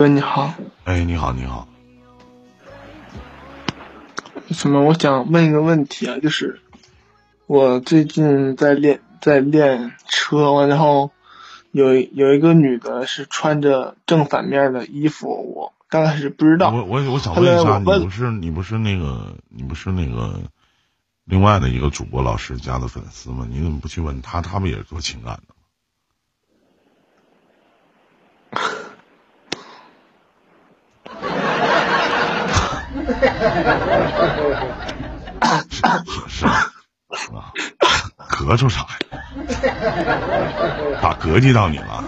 喂，你好。哎，你好，你好。什么？我想问一个问题啊，就是我最近在练在练车，完然后有有一个女的是穿着正反面的衣服，我刚开始不知道。我我我想问一下，你不是你不是那个你不是那个另外的一个主播老师家的粉丝吗？你怎么不去问他？他不也是做情感的？是啊，咳嗽啥呀？咋膈气到你了？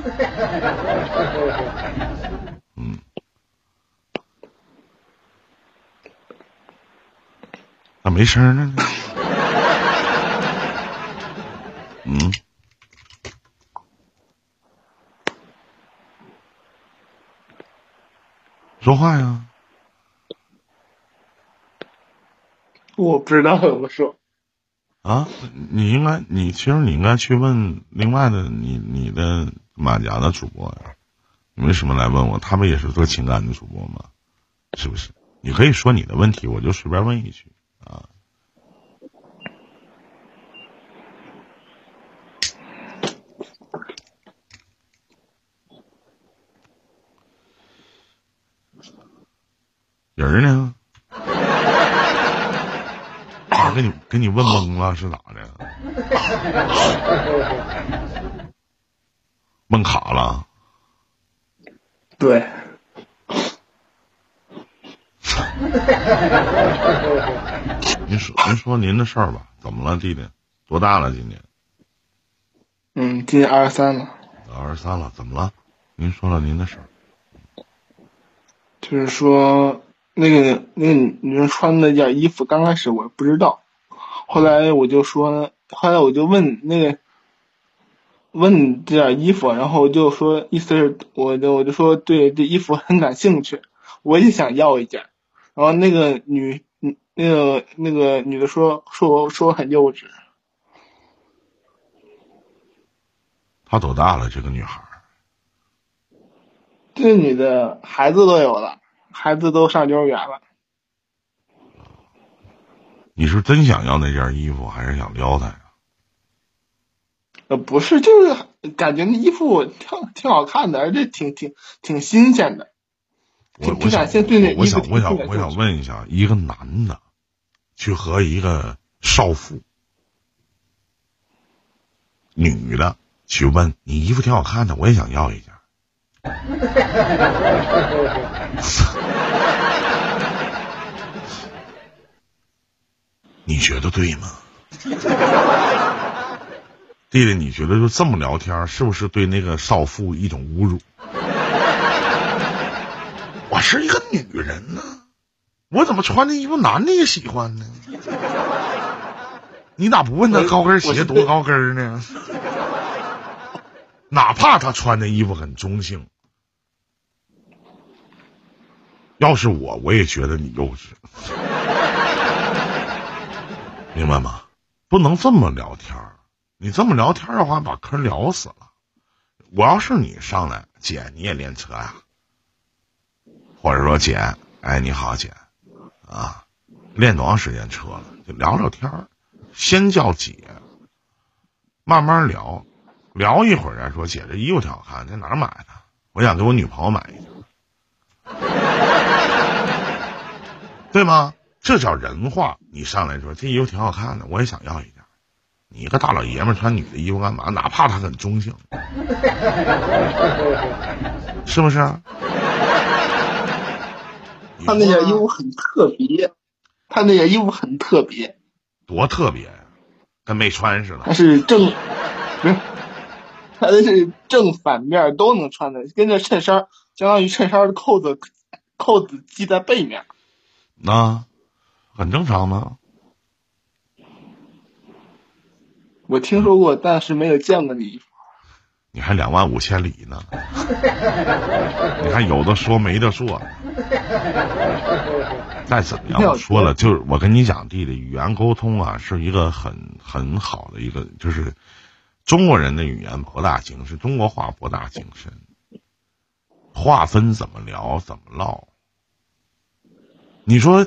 嗯，咋没声呢？嗯，说话呀。我不知道怎么说。啊，你应该，你其实你应该去问另外的你你的马甲的主播呀。你为什么来问我？他们也是做情感的主播吗？是不是？你可以说你的问题，我就随便问一句啊。人呢？给你给你问懵了是咋的？问卡了？对。您说您说您的事儿吧，怎么了，弟弟？多大了今年？嗯，今年二十三了。二十三了，怎么了？您说了您的事儿。就是说，那个那个女生穿那件衣服，刚开始我不知道。后来我就说，后来我就问那个，问这件衣服，然后就说意思是，我就我就说对这衣服很感兴趣，我也想要一件。然后那个女，那个那个女的说说我说我很幼稚。她多大了？这个女孩？这女的孩子都有了，孩子都上幼儿园了。你是真想要那件衣服，还是想撩他呀？呃，不是，就是感觉那衣服挺挺好看的，而且挺挺挺新鲜的。我我想我想我想我想问一下，一个男的去和一个少妇，女的去问你衣服挺好看的，我也想要一件。你觉得对吗，弟弟？你觉得就这么聊天，是不是对那个少妇一种侮辱？我是一个女人呢，我怎么穿的衣服男的也喜欢呢？你咋不问他高跟鞋多高跟呢？哪怕他穿的衣服很中性，要是我，我也觉得你幼稚。明白吗？不能这么聊天儿，你这么聊天儿的话，把嗑聊死了。我要是你上来，姐，你也练车呀？或者说，姐，哎，你好，姐，啊，练多长时间车了？就聊聊天儿，先叫姐，慢慢聊，聊一会儿再说。姐，这衣服挺好看，在哪儿买的？我想给我女朋友买一件，对吗？这叫人话，你上来说这衣服挺好看的，我也想要一件。你一个大老爷们穿女的衣服干嘛？哪怕他很中性，是不是？他那件衣服很特别，他那件衣服很特别，多特别呀，跟没穿似的。他是正，不是，他那是正反面都能穿的，跟这衬衫相当于衬衫的扣子，扣子系在背面。那。很正常吗？我听说过，但是没有见过你。你还两万五千里呢？你还有的说没的说。再怎么样，我说了，就是我跟你讲，弟弟，语言沟通啊，是一个很很好的一个，就是中国人的语言博大精深，中国话博大精深。划分怎么聊怎么唠。你说，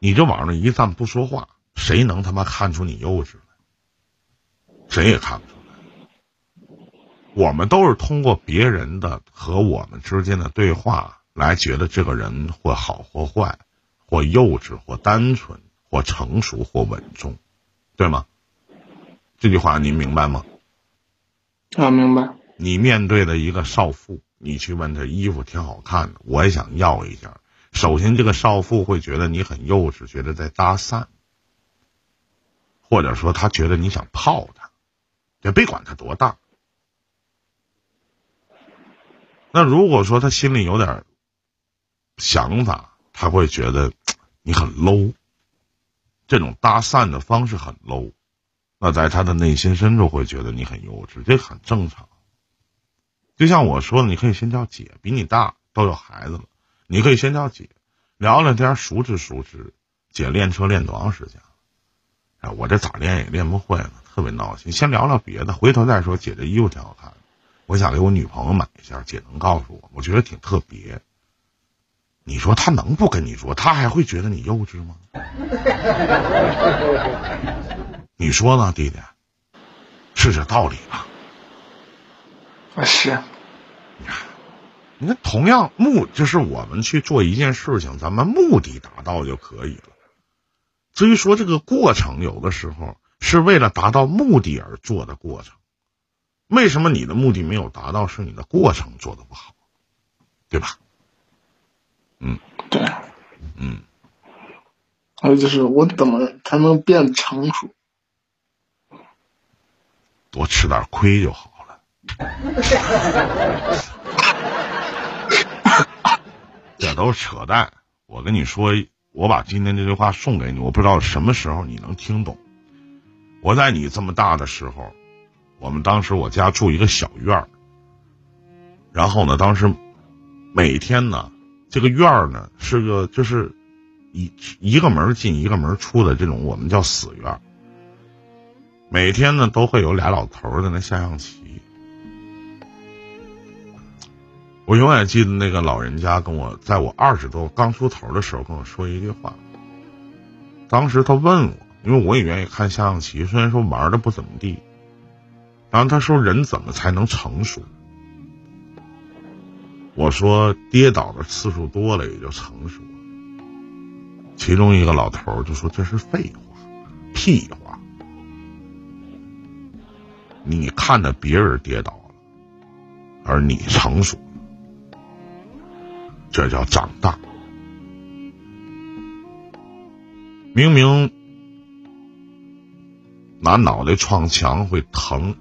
你就往那一站不说话，谁能他妈看出你幼稚来？谁也看不出来。我们都是通过别人的和我们之间的对话来觉得这个人或好或坏，或幼稚或单纯，或成熟或稳重，对吗？这句话您明白吗？啊，明白。你面对的一个少妇，你去问她衣服挺好看的，我也想要一件。首先，这个少妇会觉得你很幼稚，觉得在搭讪，或者说她觉得你想泡她，也别管她多大。那如果说她心里有点想法，她会觉得你很 low，这种搭讪的方式很 low。那在他的内心深处会觉得你很幼稚，这很正常。就像我说的，你可以先叫姐，比你大都有孩子了，你可以先叫姐，聊聊天，熟知熟知。姐练车练多长时间？哎，我这咋练也练不会呢，特别闹心。先聊聊别的，回头再说。姐这衣服挺好看，我想给我女朋友买一下，姐能告诉我？我觉得挺特别。你说他能不跟你说？他还会觉得你幼稚吗？你说呢，弟弟？是这道理吧？啊，是。你看，同样目就是我们去做一件事情，咱们目的达到就可以了。至于说这个过程，有的时候是为了达到目的而做的过程。为什么你的目的没有达到？是你的过程做的不好，对吧？嗯，对。嗯。还有就是，我怎么才能变成熟？多吃点亏就好了。这都是扯淡！我跟你说，我把今天这句话送给你，我不知道什么时候你能听懂。我在你这么大的时候，我们当时我家住一个小院儿，然后呢，当时每天呢，这个院儿呢是个就是一一个门进一个门出的这种，我们叫死院。每天呢都会有俩老头在那下象棋。我永远记得那个老人家跟我，在我二十多刚出头的时候跟我说一句话。当时他问我，因为我也愿意看下象棋，虽然说玩的不怎么地。然后他说：“人怎么才能成熟？”我说：“跌倒的次数多了也就成熟。”其中一个老头就说：“这是废话，屁话。”你看着别人跌倒了，而你成熟，这叫长大。明明拿脑袋撞墙会疼，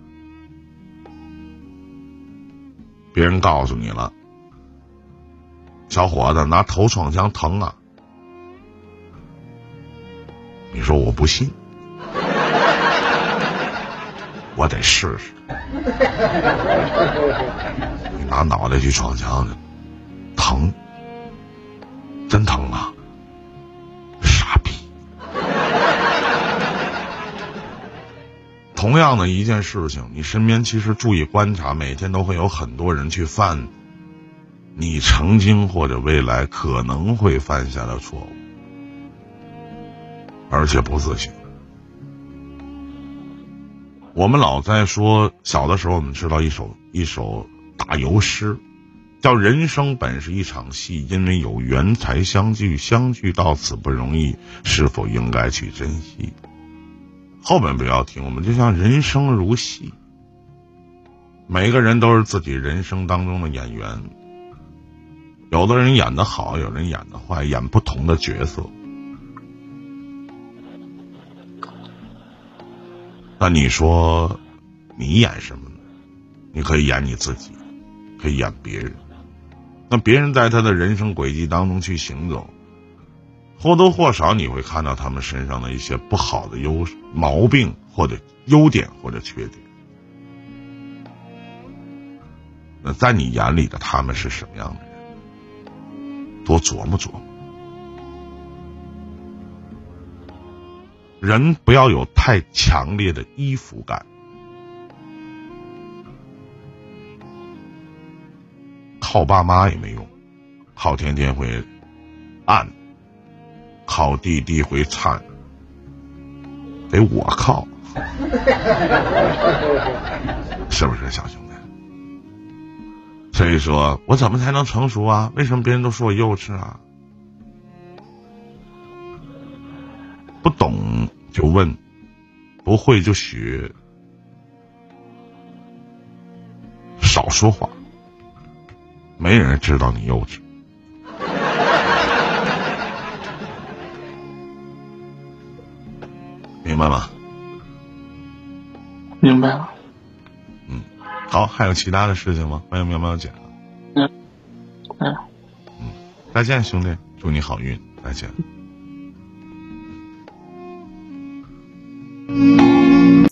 别人告诉你了，小伙子拿头撞墙疼啊，你说我不信。我得试试。你拿脑袋去撞墙去，疼，真疼啊！傻逼。同样的一件事情，你身边其实注意观察，每天都会有很多人去犯你曾经或者未来可能会犯下的错误，而且不自省。我们老在说，小的时候我们知道一首一首打油诗，叫“人生本是一场戏，因为有缘才相聚，相聚到此不容易，是否应该去珍惜？”后面不要听，我们就像人生如戏，每个人都是自己人生当中的演员，有的人演的好，有人演的坏，演不同的角色。那你说，你演什么呢？你可以演你自己，可以演别人。那别人在他的人生轨迹当中去行走，或多或少你会看到他们身上的一些不好的优毛病，或者优点，或者缺点。那在你眼里的他们是什么样的人？多琢磨琢磨。人不要有太强烈的依附感，靠爸妈也没用，靠天天会暗，靠弟弟会掺，得我靠，是不是小兄弟？所以说我怎么才能成熟啊？为什么别人都说我幼稚啊？不懂就问，不会就学，少说话，没人知道你幼稚。明白吗？明白了。嗯，好，还有其他的事情吗？欢迎喵喵姐。嗯，嗯，再见，兄弟，祝你好运，再见。